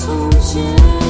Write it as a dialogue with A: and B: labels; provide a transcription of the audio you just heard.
A: 从前